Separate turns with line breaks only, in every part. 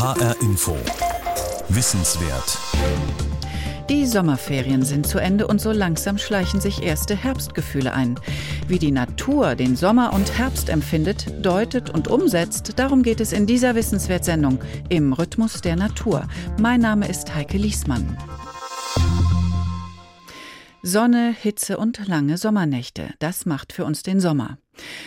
HR Info. Wissenswert.
Die Sommerferien sind zu Ende und so langsam schleichen sich erste Herbstgefühle ein. Wie die Natur den Sommer und Herbst empfindet, deutet und umsetzt, darum geht es in dieser Wissenswertsendung im Rhythmus der Natur. Mein Name ist Heike Liesmann. Sonne, Hitze und lange Sommernächte, das macht für uns den Sommer.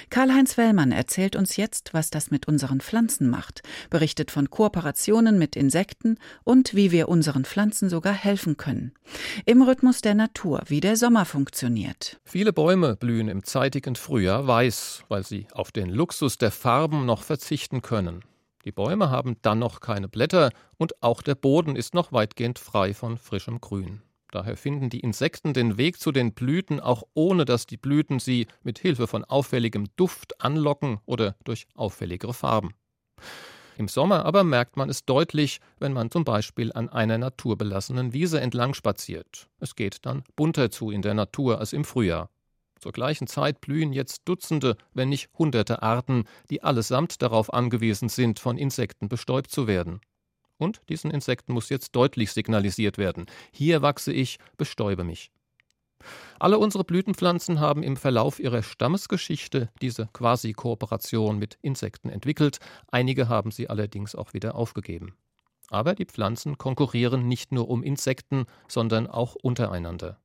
Karl-Heinz Wellmann erzählt uns jetzt, was das mit unseren Pflanzen macht, berichtet von Kooperationen mit Insekten und wie wir unseren Pflanzen sogar helfen können. Im Rhythmus der Natur, wie der Sommer funktioniert.
Viele Bäume blühen im zeitigen Frühjahr weiß, weil sie auf den Luxus der Farben noch verzichten können. Die Bäume haben dann noch keine Blätter und auch der Boden ist noch weitgehend frei von frischem Grün. Daher finden die Insekten den Weg zu den Blüten, auch ohne dass die Blüten sie mit Hilfe von auffälligem Duft anlocken oder durch auffälligere Farben. Im Sommer aber merkt man es deutlich, wenn man zum Beispiel an einer naturbelassenen Wiese entlang spaziert. Es geht dann bunter zu in der Natur als im Frühjahr. Zur gleichen Zeit blühen jetzt Dutzende, wenn nicht hunderte Arten, die allesamt darauf angewiesen sind, von Insekten bestäubt zu werden. Und diesen Insekten muss jetzt deutlich signalisiert werden. Hier wachse ich, bestäube mich. Alle unsere Blütenpflanzen haben im Verlauf ihrer Stammesgeschichte diese Quasi-Kooperation mit Insekten entwickelt, einige haben sie allerdings auch wieder aufgegeben. Aber die Pflanzen konkurrieren nicht nur um Insekten, sondern auch untereinander.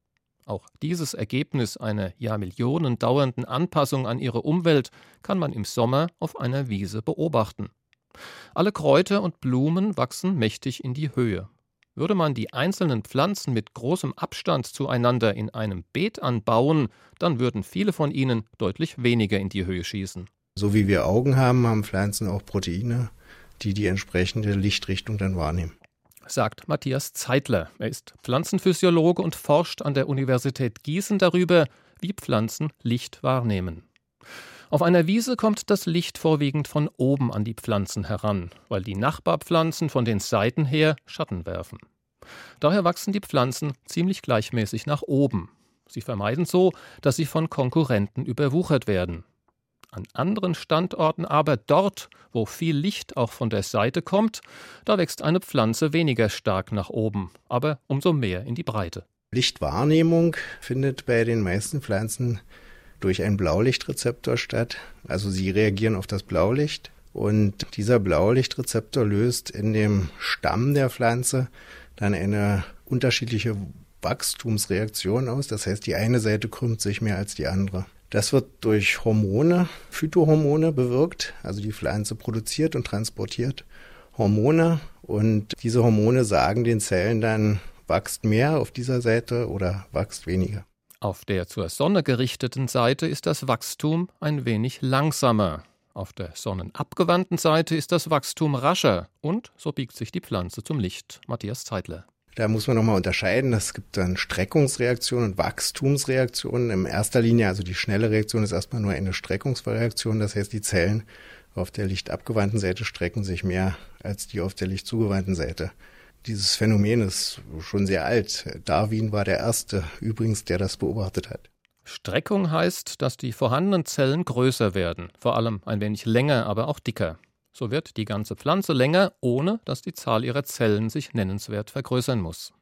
Auch dieses Ergebnis einer Jahrmillionen dauernden Anpassung an ihre Umwelt kann man im Sommer auf einer Wiese beobachten. Alle Kräuter und Blumen wachsen mächtig in die Höhe. Würde man die einzelnen Pflanzen mit großem Abstand zueinander in einem Beet anbauen, dann würden viele von ihnen deutlich weniger in die Höhe schießen.
So wie wir Augen haben, haben Pflanzen auch Proteine, die die entsprechende Lichtrichtung dann wahrnehmen.
Sagt Matthias Zeitler. Er ist Pflanzenphysiologe und forscht an der Universität Gießen darüber, wie Pflanzen Licht wahrnehmen. Auf einer Wiese kommt das Licht vorwiegend von oben an die Pflanzen heran, weil die Nachbarpflanzen von den Seiten her Schatten werfen. Daher wachsen die Pflanzen ziemlich gleichmäßig nach oben. Sie vermeiden so, dass sie von Konkurrenten überwuchert werden. An anderen Standorten aber dort, wo viel Licht auch von der Seite kommt, da wächst eine Pflanze weniger stark nach oben, aber umso mehr in die Breite.
Lichtwahrnehmung findet bei den meisten Pflanzen durch einen Blaulichtrezeptor statt. Also sie reagieren auf das Blaulicht und dieser Blaulichtrezeptor löst in dem Stamm der Pflanze dann eine unterschiedliche Wachstumsreaktion aus. Das heißt, die eine Seite krümmt sich mehr als die andere. Das wird durch Hormone, Phytohormone bewirkt. Also die Pflanze produziert und transportiert Hormone und diese Hormone sagen den Zellen dann, wächst mehr auf dieser Seite oder wächst weniger.
Auf der zur Sonne gerichteten Seite ist das Wachstum ein wenig langsamer. Auf der sonnenabgewandten Seite ist das Wachstum rascher und so biegt sich die Pflanze zum Licht. Matthias Zeitler.
Da muss man nochmal unterscheiden. Es gibt dann Streckungsreaktionen und Wachstumsreaktionen. In erster Linie, also die schnelle Reaktion ist erstmal nur eine Streckungsreaktion. Das heißt, die Zellen auf der lichtabgewandten Seite strecken sich mehr als die auf der lichtzugewandten Seite. Dieses Phänomen ist schon sehr alt. Darwin war der Erste übrigens, der das beobachtet hat.
Streckung heißt, dass die vorhandenen Zellen größer werden, vor allem ein wenig länger, aber auch dicker. So wird die ganze Pflanze länger, ohne dass die Zahl ihrer Zellen sich nennenswert vergrößern muss.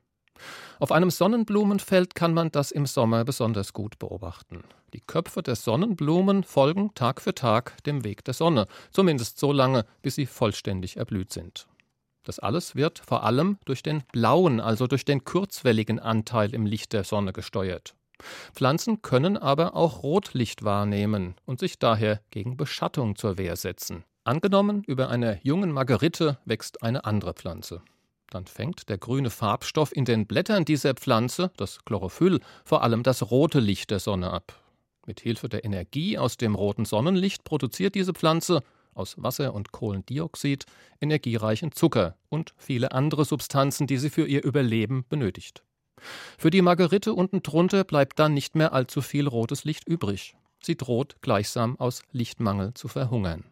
Auf einem Sonnenblumenfeld kann man das im Sommer besonders gut beobachten. Die Köpfe der Sonnenblumen folgen Tag für Tag dem Weg der Sonne, zumindest so lange, bis sie vollständig erblüht sind. Das alles wird vor allem durch den blauen, also durch den kurzwelligen Anteil im Licht der Sonne gesteuert. Pflanzen können aber auch Rotlicht wahrnehmen und sich daher gegen Beschattung zur Wehr setzen. Angenommen, über einer jungen Margerite wächst eine andere Pflanze. Dann fängt der grüne Farbstoff in den Blättern dieser Pflanze, das Chlorophyll, vor allem das rote Licht der Sonne ab. Mit Hilfe der Energie aus dem roten Sonnenlicht produziert diese Pflanze aus Wasser und Kohlendioxid, energiereichen Zucker und viele andere Substanzen, die sie für ihr Überleben benötigt. Für die Margerite unten drunter bleibt dann nicht mehr allzu viel rotes Licht übrig. Sie droht gleichsam aus Lichtmangel zu verhungern.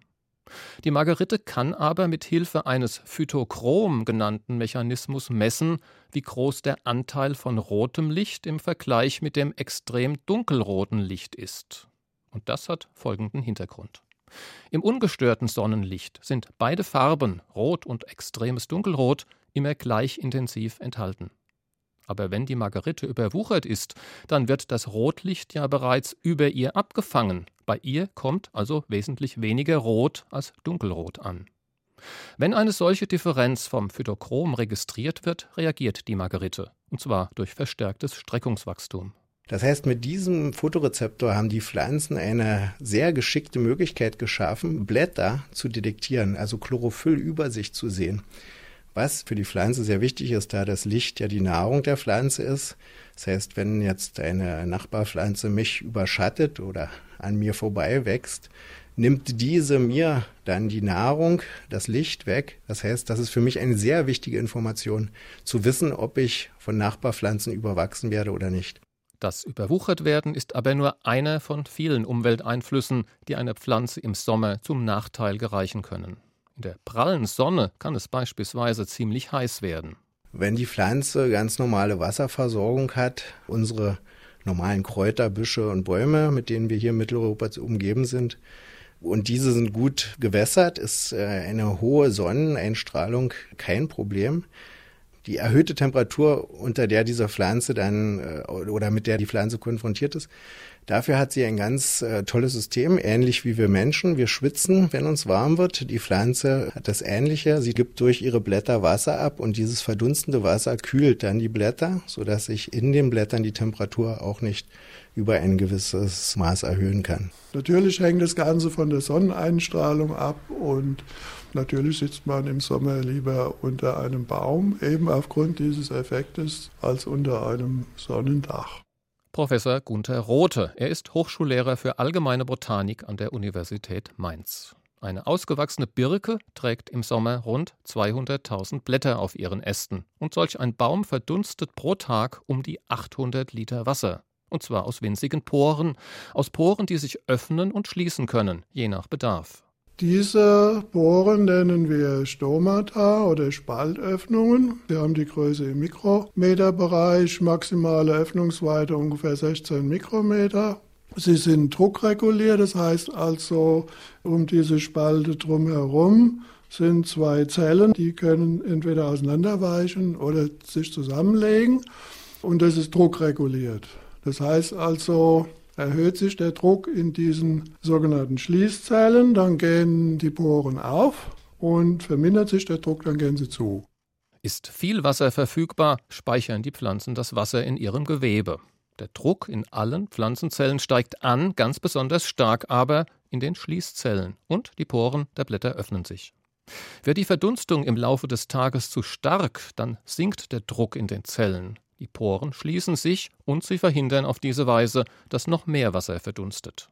Die Margerite kann aber mit Hilfe eines Phytochrom genannten Mechanismus messen, wie groß der Anteil von rotem Licht im Vergleich mit dem extrem dunkelroten Licht ist. Und das hat folgenden Hintergrund. Im ungestörten Sonnenlicht sind beide Farben, rot und extremes Dunkelrot, immer gleich intensiv enthalten. Aber wenn die Margerite überwuchert ist, dann wird das Rotlicht ja bereits über ihr abgefangen. Bei ihr kommt also wesentlich weniger Rot als Dunkelrot an. Wenn eine solche Differenz vom Phytochrom registriert wird, reagiert die Margerite, und zwar durch verstärktes Streckungswachstum.
Das heißt, mit diesem Fotorezeptor haben die Pflanzen eine sehr geschickte Möglichkeit geschaffen, Blätter zu detektieren, also Chlorophyll über sich zu sehen was für die Pflanze sehr wichtig ist, da das Licht ja die Nahrung der Pflanze ist. Das heißt, wenn jetzt eine Nachbarpflanze mich überschattet oder an mir vorbei wächst, nimmt diese mir dann die Nahrung, das Licht weg. Das heißt, das ist für mich eine sehr wichtige Information, zu wissen, ob ich von Nachbarpflanzen überwachsen werde oder nicht.
Das Überwuchertwerden ist aber nur einer von vielen Umwelteinflüssen, die eine Pflanze im Sommer zum Nachteil gereichen können. In der prallen Sonne kann es beispielsweise ziemlich heiß werden.
Wenn die Pflanze ganz normale Wasserversorgung hat, unsere normalen Kräuter, Büsche und Bäume, mit denen wir hier in Mitteleuropa umgeben sind, und diese sind gut gewässert, ist äh, eine hohe Sonneneinstrahlung kein Problem. Die erhöhte Temperatur, unter der diese Pflanze dann äh, oder mit der die Pflanze konfrontiert ist, Dafür hat sie ein ganz äh, tolles System, ähnlich wie wir Menschen. Wir schwitzen, wenn uns warm wird. Die Pflanze hat das Ähnliche. Sie gibt durch ihre Blätter Wasser ab und dieses verdunstende Wasser kühlt dann die Blätter, sodass sich in den Blättern die Temperatur auch nicht über ein gewisses Maß erhöhen kann.
Natürlich hängt das Ganze von der Sonneneinstrahlung ab und natürlich sitzt man im Sommer lieber unter einem Baum, eben aufgrund dieses Effektes, als unter einem Sonnendach.
Professor Gunther Rothe. Er ist Hochschullehrer für allgemeine Botanik an der Universität Mainz. Eine ausgewachsene Birke trägt im Sommer rund 200.000 Blätter auf ihren Ästen und solch ein Baum verdunstet pro Tag um die 800 Liter Wasser. Und zwar aus winzigen Poren, aus Poren, die sich öffnen und schließen können, je nach Bedarf.
Diese Bohren nennen wir Stomata oder Spaltöffnungen. Wir haben die Größe im Mikrometerbereich, maximale Öffnungsweite ungefähr 16 Mikrometer. Sie sind druckreguliert, das heißt also um diese Spalte drumherum sind zwei Zellen, die können entweder auseinanderweichen oder sich zusammenlegen und das ist druckreguliert. Das heißt also, erhöht sich der Druck in diesen sogenannten Schließzellen, dann gehen die Poren auf und vermindert sich der Druck, dann gehen sie zu.
Ist viel Wasser verfügbar, speichern die Pflanzen das Wasser in ihrem Gewebe. Der Druck in allen Pflanzenzellen steigt an, ganz besonders stark aber in den Schließzellen und die Poren der Blätter öffnen sich. Wird die Verdunstung im Laufe des Tages zu stark, dann sinkt der Druck in den Zellen. Die Poren schließen sich und sie verhindern auf diese Weise, dass noch mehr Wasser verdunstet.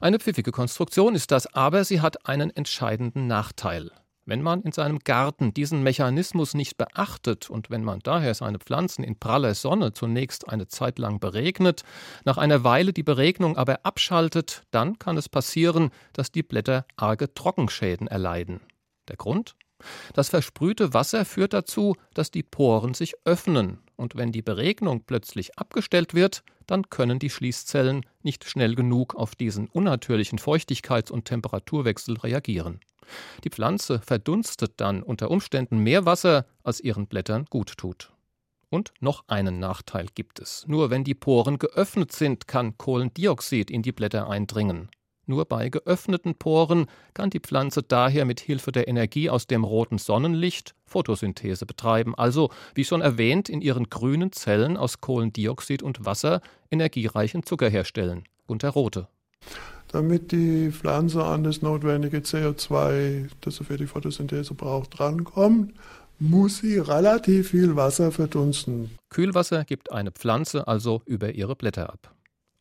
Eine pfiffige Konstruktion ist das, aber sie hat einen entscheidenden Nachteil. Wenn man in seinem Garten diesen Mechanismus nicht beachtet und wenn man daher seine Pflanzen in praller Sonne zunächst eine Zeit lang beregnet, nach einer Weile die Beregnung aber abschaltet, dann kann es passieren, dass die Blätter arge Trockenschäden erleiden. Der Grund? Das versprühte Wasser führt dazu, dass die Poren sich öffnen, und wenn die Beregnung plötzlich abgestellt wird, dann können die Schließzellen nicht schnell genug auf diesen unnatürlichen Feuchtigkeits- und Temperaturwechsel reagieren. Die Pflanze verdunstet dann unter Umständen mehr Wasser, als ihren Blättern gut tut. Und noch einen Nachteil gibt es. Nur wenn die Poren geöffnet sind, kann Kohlendioxid in die Blätter eindringen. Nur bei geöffneten Poren kann die Pflanze daher mit Hilfe der Energie aus dem roten Sonnenlicht Photosynthese betreiben, also wie schon erwähnt in ihren grünen Zellen aus Kohlendioxid und Wasser energiereichen Zucker herstellen. Gunter Rote.
Damit die Pflanze an das notwendige CO2, das sie für die Photosynthese braucht, drankommt, muss sie relativ viel Wasser verdunsten.
Kühlwasser gibt eine Pflanze also über ihre Blätter ab.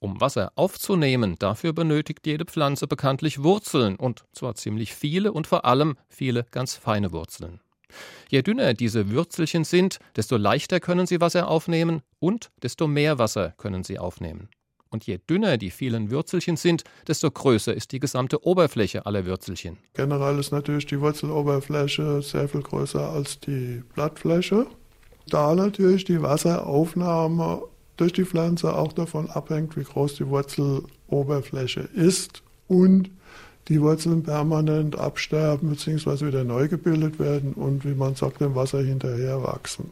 Um Wasser aufzunehmen, dafür benötigt jede Pflanze bekanntlich Wurzeln, und zwar ziemlich viele und vor allem viele ganz feine Wurzeln. Je dünner diese Würzelchen sind, desto leichter können sie Wasser aufnehmen und desto mehr Wasser können sie aufnehmen. Und je dünner die vielen Würzelchen sind, desto größer ist die gesamte Oberfläche aller Würzelchen.
Generell ist natürlich die Wurzeloberfläche sehr viel größer als die Blattfläche. Da natürlich die Wasseraufnahme durch die Pflanze auch davon abhängt, wie groß die Wurzeloberfläche ist und die Wurzeln permanent absterben bzw. wieder neu gebildet werden und wie man sagt, dem Wasser hinterher wachsen.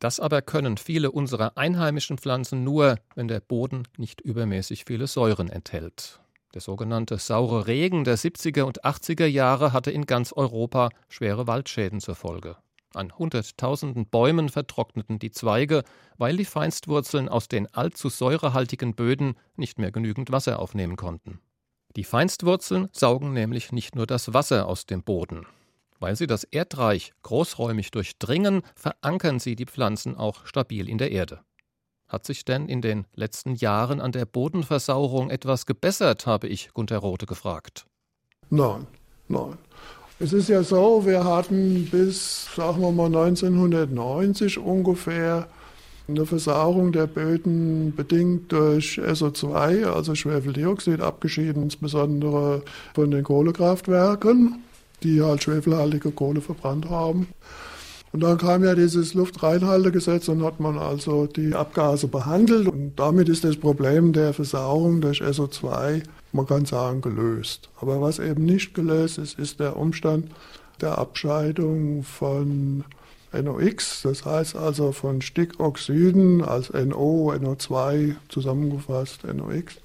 Das aber können viele unserer einheimischen Pflanzen nur, wenn der Boden nicht übermäßig viele Säuren enthält. Der sogenannte saure Regen der 70er und 80er Jahre hatte in ganz Europa schwere Waldschäden zur Folge. An hunderttausenden Bäumen vertrockneten die Zweige, weil die Feinstwurzeln aus den allzu säurehaltigen Böden nicht mehr genügend Wasser aufnehmen konnten. Die Feinstwurzeln saugen nämlich nicht nur das Wasser aus dem Boden. Weil sie das Erdreich großräumig durchdringen, verankern sie die Pflanzen auch stabil in der Erde. Hat sich denn in den letzten Jahren an der Bodenversauerung etwas gebessert, habe ich Gunther Rothe gefragt.
Nein, nein. Es ist ja so, wir hatten bis, sagen wir mal, 1990 ungefähr eine Versauerung der Böden bedingt durch SO2, also Schwefeldioxid, abgeschieden insbesondere von den Kohlekraftwerken, die halt schwefelhaltige Kohle verbrannt haben. Und dann kam ja dieses Luftreinhaltegesetz und hat man also die Abgase behandelt. Und damit ist das Problem der Versauerung durch SO2 man kann sagen, gelöst. Aber was eben nicht gelöst ist, ist der Umstand der Abscheidung von NOx, das heißt also von Stickoxiden als NO, NO2 zusammengefasst, NOx,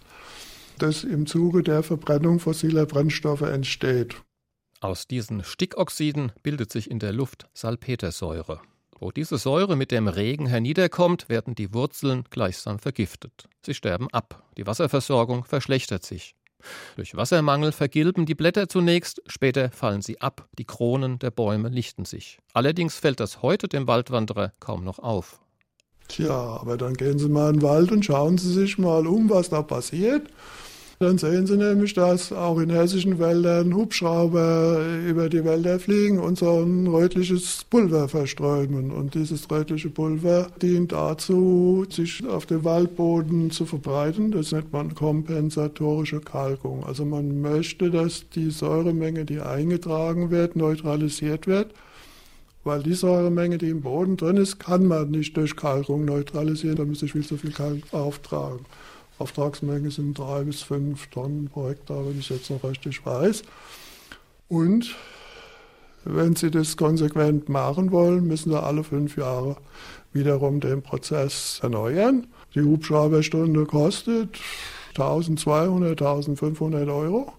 das im Zuge der Verbrennung fossiler Brennstoffe entsteht.
Aus diesen Stickoxiden bildet sich in der Luft Salpetersäure. Wo diese Säure mit dem Regen herniederkommt, werden die Wurzeln gleichsam vergiftet. Sie sterben ab. Die Wasserversorgung verschlechtert sich. Durch Wassermangel vergilben die Blätter zunächst, später fallen sie ab, die Kronen der Bäume lichten sich. Allerdings fällt das heute dem Waldwanderer kaum noch auf.
Tja, aber dann gehen Sie mal in den Wald und schauen Sie sich mal um, was da passiert. Dann sehen Sie nämlich, dass auch in hessischen Wäldern Hubschrauber über die Wälder fliegen und so ein rötliches Pulver verströmen. Und dieses rötliche Pulver dient dazu, sich auf dem Waldboden zu verbreiten. Das nennt man kompensatorische Kalkung. Also man möchte, dass die Säuremenge, die eingetragen wird, neutralisiert wird. Weil die Säuremenge, die im Boden drin ist, kann man nicht durch Kalkung neutralisieren. Da müsste ich viel zu viel Kalk auftragen. Auftragsmenge sind drei bis fünf Tonnen pro Hektar, wenn ich jetzt noch richtig weiß. Und wenn Sie das konsequent machen wollen, müssen Sie alle fünf Jahre wiederum den Prozess erneuern. Die Hubschrauberstunde kostet 1200, 1500 Euro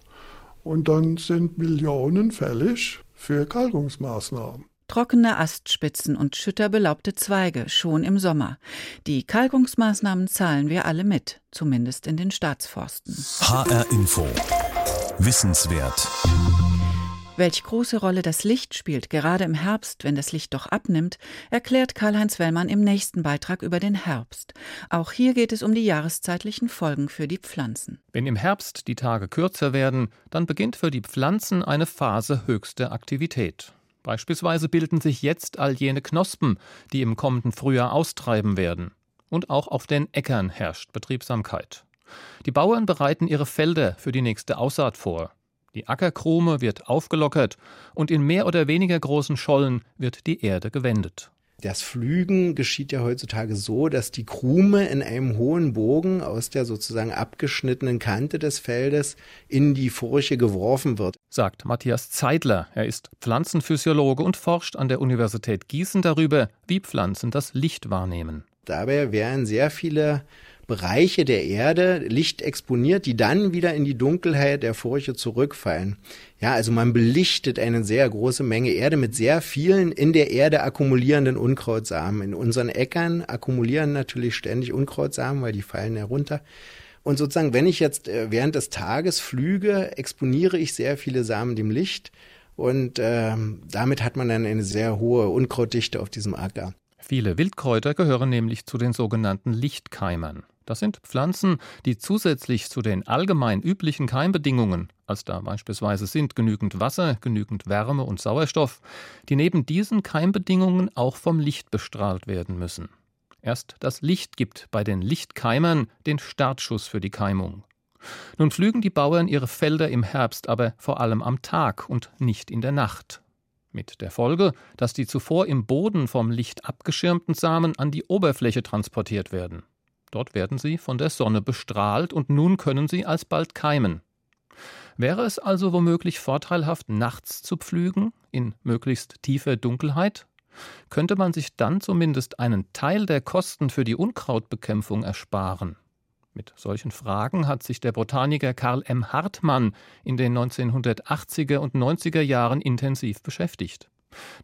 und dann sind Millionen fällig für Kalkungsmaßnahmen.
Trockene Astspitzen und schütterbelaubte Zweige schon im Sommer. Die Kalkungsmaßnahmen zahlen wir alle mit, zumindest in den Staatsforsten.
HR Info. Wissenswert.
Welch große Rolle das Licht spielt, gerade im Herbst, wenn das Licht doch abnimmt, erklärt Karl-Heinz Wellmann im nächsten Beitrag über den Herbst. Auch hier geht es um die jahreszeitlichen Folgen für die Pflanzen.
Wenn im Herbst die Tage kürzer werden, dann beginnt für die Pflanzen eine Phase höchster Aktivität. Beispielsweise bilden sich jetzt all jene Knospen, die im kommenden Frühjahr austreiben werden. Und auch auf den Äckern herrscht Betriebsamkeit. Die Bauern bereiten ihre Felder für die nächste Aussaat vor. Die Ackerkrume wird aufgelockert und in mehr oder weniger großen Schollen wird die Erde gewendet.
Das Pflügen geschieht ja heutzutage so, dass die Krume in einem hohen Bogen aus der sozusagen abgeschnittenen Kante des Feldes in die Furche geworfen wird.
Sagt Matthias Zeidler. Er ist Pflanzenphysiologe und forscht an der Universität Gießen darüber, wie Pflanzen das Licht wahrnehmen.
Dabei werden sehr viele Bereiche der Erde Licht exponiert, die dann wieder in die Dunkelheit der Furche zurückfallen. Ja, also man belichtet eine sehr große Menge Erde mit sehr vielen in der Erde akkumulierenden Unkrautsamen. In unseren Äckern akkumulieren natürlich ständig Unkrautsamen, weil die fallen herunter. Und sozusagen, wenn ich jetzt äh, während des Tages flüge, exponiere ich sehr viele Samen dem Licht. Und äh, damit hat man dann eine sehr hohe Unkrautdichte auf diesem Acker.
Viele Wildkräuter gehören nämlich zu den sogenannten Lichtkeimern. Das sind Pflanzen, die zusätzlich zu den allgemein üblichen Keimbedingungen, als da beispielsweise sind genügend Wasser, genügend Wärme und Sauerstoff, die neben diesen Keimbedingungen auch vom Licht bestrahlt werden müssen. Erst das Licht gibt bei den Lichtkeimern den Startschuss für die Keimung. Nun pflügen die Bauern ihre Felder im Herbst aber vor allem am Tag und nicht in der Nacht. Mit der Folge, dass die zuvor im Boden vom Licht abgeschirmten Samen an die Oberfläche transportiert werden. Dort werden sie von der Sonne bestrahlt und nun können sie alsbald keimen. Wäre es also womöglich vorteilhaft, nachts zu pflügen, in möglichst tiefer Dunkelheit? Könnte man sich dann zumindest einen Teil der Kosten für die Unkrautbekämpfung ersparen? Mit solchen Fragen hat sich der Botaniker Karl M. Hartmann in den 1980er und 90er Jahren intensiv beschäftigt.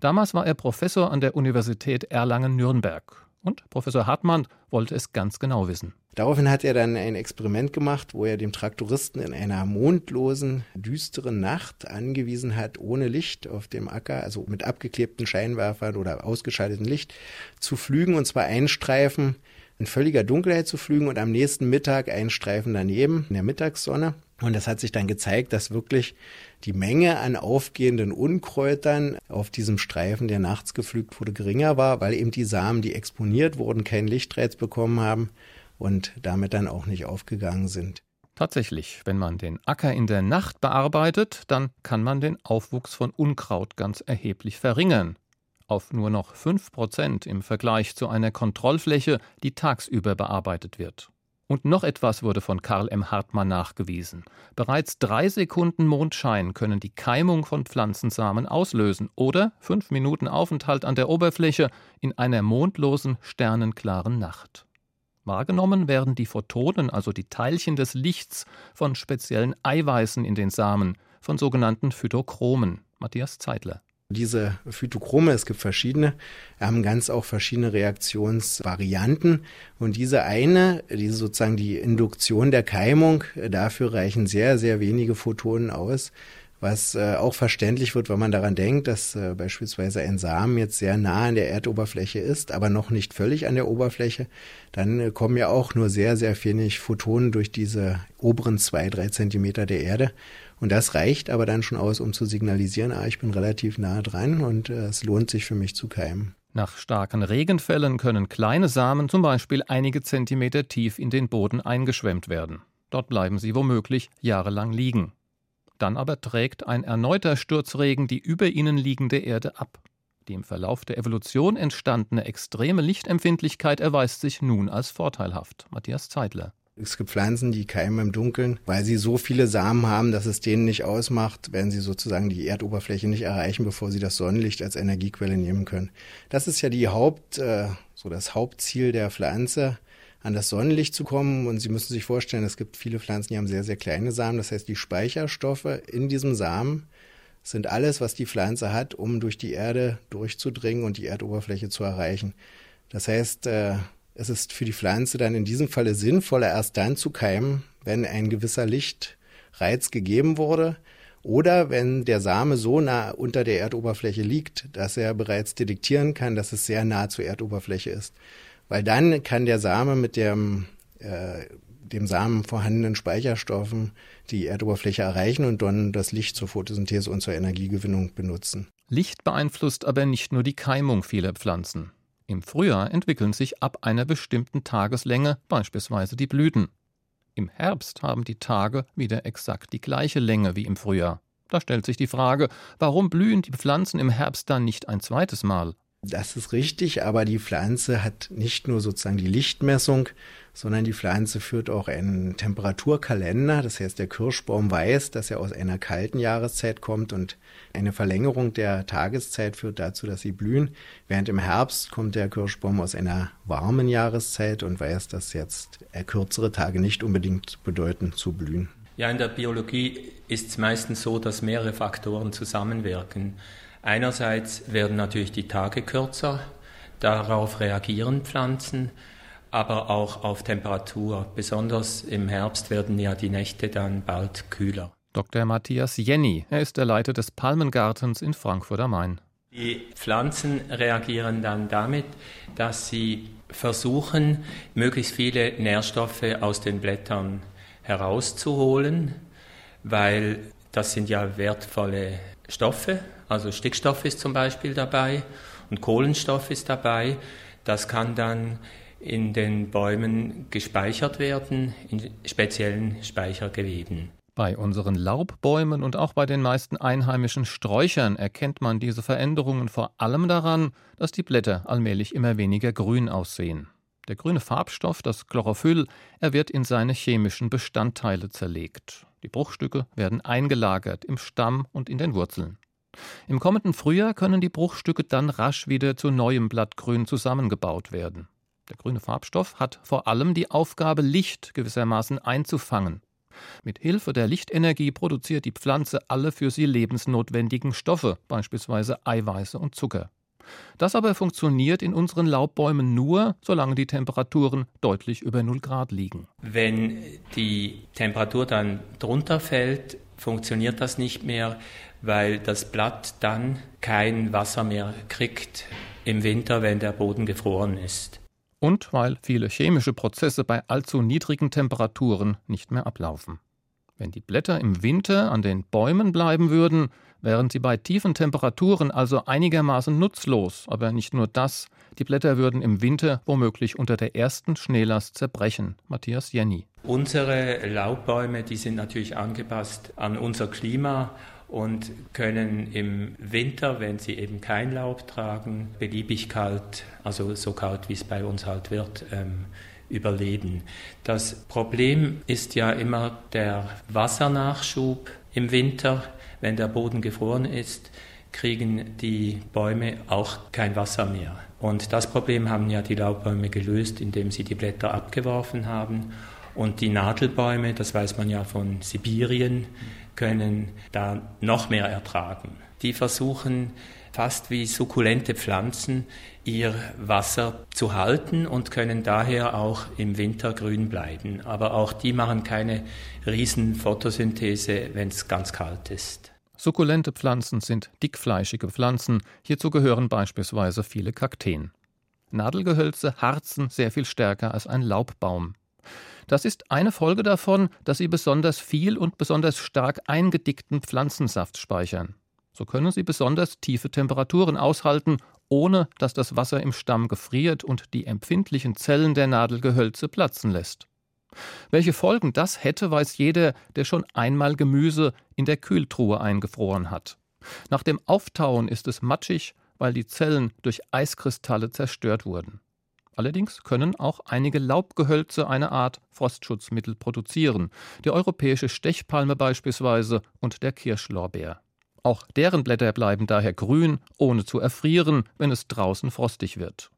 Damals war er Professor an der Universität Erlangen-Nürnberg. Und Professor Hartmann wollte es ganz genau wissen.
Daraufhin hat er dann ein Experiment gemacht, wo er dem Traktoristen in einer mondlosen, düsteren Nacht angewiesen hat, ohne Licht auf dem Acker, also mit abgeklebten Scheinwerfern oder ausgeschaltetem Licht, zu flügen, und zwar einen Streifen in völliger Dunkelheit zu flügen und am nächsten Mittag einen Streifen daneben in der Mittagssonne. Und das hat sich dann gezeigt, dass wirklich die Menge an aufgehenden Unkräutern auf diesem Streifen, der nachts geflügt wurde, geringer war, weil eben die Samen, die exponiert wurden, keinen Lichtreiz bekommen haben und damit dann auch nicht aufgegangen sind.
Tatsächlich, wenn man den Acker in der Nacht bearbeitet, dann kann man den Aufwuchs von Unkraut ganz erheblich verringern. Auf nur noch 5 Prozent im Vergleich zu einer Kontrollfläche, die tagsüber bearbeitet wird. Und noch etwas wurde von Karl M. Hartmann nachgewiesen. Bereits drei Sekunden Mondschein können die Keimung von Pflanzensamen auslösen oder fünf Minuten Aufenthalt an der Oberfläche in einer mondlosen, sternenklaren Nacht. Wahrgenommen werden die Photonen, also die Teilchen des Lichts, von speziellen Eiweißen in den Samen, von sogenannten Phytochromen. Matthias Zeitler
diese Phytochrome, es gibt verschiedene, haben ganz auch verschiedene Reaktionsvarianten. Und diese eine, diese sozusagen die Induktion der Keimung, dafür reichen sehr, sehr wenige Photonen aus. Was äh, auch verständlich wird, wenn man daran denkt, dass äh, beispielsweise ein Samen jetzt sehr nah an der Erdoberfläche ist, aber noch nicht völlig an der Oberfläche, dann äh, kommen ja auch nur sehr, sehr wenig Photonen durch diese oberen zwei, drei Zentimeter der Erde. Und das reicht aber dann schon aus, um zu signalisieren, ah, ich bin relativ nah dran und äh, es lohnt sich für mich zu keimen.
Nach starken Regenfällen können kleine Samen zum Beispiel einige Zentimeter tief in den Boden eingeschwemmt werden. Dort bleiben sie womöglich jahrelang liegen. Dann aber trägt ein erneuter Sturzregen die über ihnen liegende Erde ab. Die im Verlauf der Evolution entstandene extreme Lichtempfindlichkeit erweist sich nun als vorteilhaft. Matthias Zeitler.
Es gibt Pflanzen, die keimen im Dunkeln, weil sie so viele Samen haben, dass es denen nicht ausmacht, wenn sie sozusagen die Erdoberfläche nicht erreichen, bevor sie das Sonnenlicht als Energiequelle nehmen können. Das ist ja die Haupt, äh, so das Hauptziel der Pflanze, an das Sonnenlicht zu kommen. Und Sie müssen sich vorstellen, es gibt viele Pflanzen, die haben sehr, sehr kleine Samen. Das heißt, die Speicherstoffe in diesem Samen sind alles, was die Pflanze hat, um durch die Erde durchzudringen und die Erdoberfläche zu erreichen. Das heißt, äh, es ist für die Pflanze dann in diesem Falle sinnvoller, erst dann zu keimen, wenn ein gewisser Lichtreiz gegeben wurde oder wenn der Same so nah unter der Erdoberfläche liegt, dass er bereits detektieren kann, dass es sehr nah zur Erdoberfläche ist. Weil dann kann der Same mit dem, äh, dem Samen vorhandenen Speicherstoffen die Erdoberfläche erreichen und dann das Licht zur Photosynthese und zur Energiegewinnung benutzen.
Licht beeinflusst aber nicht nur die Keimung vieler Pflanzen. Im Frühjahr entwickeln sich ab einer bestimmten Tageslänge beispielsweise die Blüten. Im Herbst haben die Tage wieder exakt die gleiche Länge wie im Frühjahr. Da stellt sich die Frage, warum blühen die Pflanzen im Herbst dann nicht ein zweites Mal?
Das ist richtig, aber die Pflanze hat nicht nur sozusagen die Lichtmessung, sondern die Pflanze führt auch einen Temperaturkalender. Das heißt, der Kirschbaum weiß, dass er aus einer kalten Jahreszeit kommt und eine Verlängerung der Tageszeit führt dazu, dass sie blühen. Während im Herbst kommt der Kirschbaum aus einer warmen Jahreszeit und weiß, dass jetzt kürzere Tage nicht unbedingt bedeuten zu blühen.
Ja, in der Biologie ist es meistens so, dass mehrere Faktoren zusammenwirken. Einerseits werden natürlich die Tage kürzer, darauf reagieren Pflanzen, aber auch auf Temperatur. Besonders im Herbst werden ja die Nächte dann bald kühler.
Dr. Matthias Jenny, er ist der Leiter des Palmengartens in Frankfurt am Main.
Die Pflanzen reagieren dann damit, dass sie versuchen, möglichst viele Nährstoffe aus den Blättern herauszuholen, weil das sind ja wertvolle Stoffe also Stickstoff ist zum Beispiel dabei und Kohlenstoff ist dabei. Das kann dann in den Bäumen gespeichert werden, in speziellen Speichergeweben.
Bei unseren Laubbäumen und auch bei den meisten einheimischen Sträuchern erkennt man diese Veränderungen vor allem daran, dass die Blätter allmählich immer weniger grün aussehen. Der grüne Farbstoff, das Chlorophyll, er wird in seine chemischen Bestandteile zerlegt. Die Bruchstücke werden eingelagert im Stamm und in den Wurzeln. Im kommenden Frühjahr können die Bruchstücke dann rasch wieder zu neuem Blattgrün zusammengebaut werden. Der grüne Farbstoff hat vor allem die Aufgabe, Licht gewissermaßen einzufangen. Mit Hilfe der Lichtenergie produziert die Pflanze alle für sie lebensnotwendigen Stoffe, beispielsweise Eiweiße und Zucker. Das aber funktioniert in unseren Laubbäumen nur, solange die Temperaturen deutlich über 0 Grad liegen.
Wenn die Temperatur dann drunter fällt, funktioniert das nicht mehr, weil das Blatt dann kein Wasser mehr kriegt im Winter, wenn der Boden gefroren ist.
Und weil viele chemische Prozesse bei allzu niedrigen Temperaturen nicht mehr ablaufen. Wenn die Blätter im Winter an den Bäumen bleiben würden, wären sie bei tiefen Temperaturen also einigermaßen nutzlos, aber nicht nur das, die Blätter würden im Winter womöglich unter der ersten Schneelast zerbrechen. Matthias Jenny.
Unsere Laubbäume, die sind natürlich angepasst an unser Klima und können im Winter, wenn sie eben kein Laub tragen, beliebig kalt, also so kalt, wie es bei uns halt wird, ähm, überleben. Das Problem ist ja immer der Wassernachschub im Winter. Wenn der Boden gefroren ist, kriegen die Bäume auch kein Wasser mehr. Und das Problem haben ja die Laubbäume gelöst, indem sie die Blätter abgeworfen haben. Und die Nadelbäume, das weiß man ja von Sibirien, können da noch mehr ertragen. Die versuchen fast wie sukkulente Pflanzen ihr Wasser zu halten und können daher auch im Winter grün bleiben. Aber auch die machen keine riesen Photosynthese, wenn es ganz kalt ist.
Sukkulente Pflanzen sind dickfleischige Pflanzen. Hierzu gehören beispielsweise viele Kakteen. Nadelgehölze harzen sehr viel stärker als ein Laubbaum. Das ist eine Folge davon, dass sie besonders viel und besonders stark eingedickten Pflanzensaft speichern. So können sie besonders tiefe Temperaturen aushalten, ohne dass das Wasser im Stamm gefriert und die empfindlichen Zellen der Nadelgehölze platzen lässt. Welche Folgen das hätte, weiß jeder, der schon einmal Gemüse in der Kühltruhe eingefroren hat. Nach dem Auftauen ist es matschig, weil die Zellen durch Eiskristalle zerstört wurden. Allerdings können auch einige Laubgehölze eine Art Frostschutzmittel produzieren, die europäische Stechpalme beispielsweise und der Kirschlorbeer. Auch deren Blätter bleiben daher grün, ohne zu erfrieren, wenn es draußen frostig wird.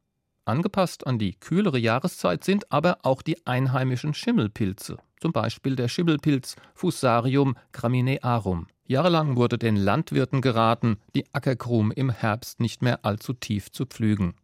Angepasst an die kühlere Jahreszeit sind aber auch die einheimischen Schimmelpilze, zum Beispiel der Schimmelpilz Fusarium graminearum. Jahrelang wurde den Landwirten geraten, die Ackerkrumen im Herbst nicht mehr allzu tief zu pflügen.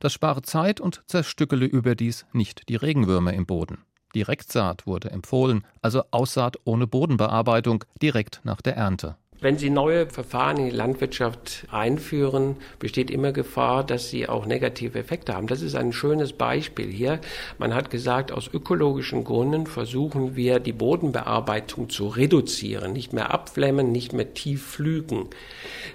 Das spare Zeit und zerstückele überdies nicht die Regenwürmer im Boden. Direktsaat wurde empfohlen, also Aussaat ohne Bodenbearbeitung direkt nach der Ernte.
Wenn Sie neue Verfahren in die Landwirtschaft einführen, besteht immer Gefahr, dass sie auch negative Effekte haben. Das ist ein schönes Beispiel hier. Man hat gesagt, aus ökologischen Gründen versuchen wir, die Bodenbearbeitung zu reduzieren, nicht mehr abflemmen, nicht mehr tief pflügen.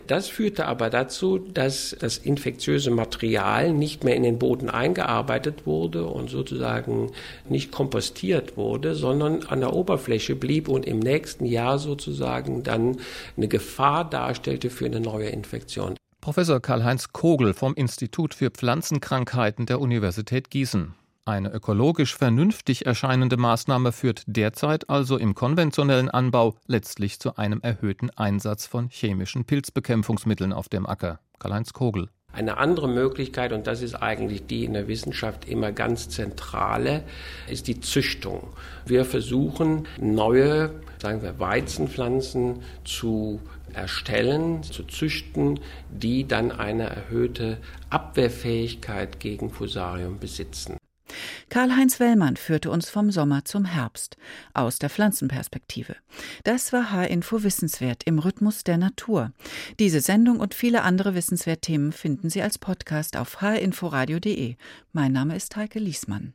Das führte aber dazu, dass das infektiöse Material nicht mehr in den Boden eingearbeitet wurde und sozusagen nicht kompostiert wurde, sondern an der Oberfläche blieb und im nächsten Jahr sozusagen dann eine Gefahr darstellte für eine neue Infektion.
Professor Karl-Heinz Kogel vom Institut für Pflanzenkrankheiten der Universität Gießen. Eine ökologisch vernünftig erscheinende Maßnahme führt derzeit also im konventionellen Anbau letztlich zu einem erhöhten Einsatz von chemischen Pilzbekämpfungsmitteln auf dem Acker. Karl-Heinz Kogel.
Eine andere Möglichkeit, und das ist eigentlich die in der Wissenschaft immer ganz zentrale, ist die Züchtung. Wir versuchen neue, sagen wir, Weizenpflanzen zu erstellen, zu züchten, die dann eine erhöhte Abwehrfähigkeit gegen Fusarium besitzen.
Karl-Heinz Wellmann führte uns vom Sommer zum Herbst aus der Pflanzenperspektive. Das war H-Info Wissenswert im Rhythmus der Natur. Diese Sendung und viele andere Wissenswert Themen finden Sie als Podcast auf hinforadio.de. Mein Name ist Heike Liesmann.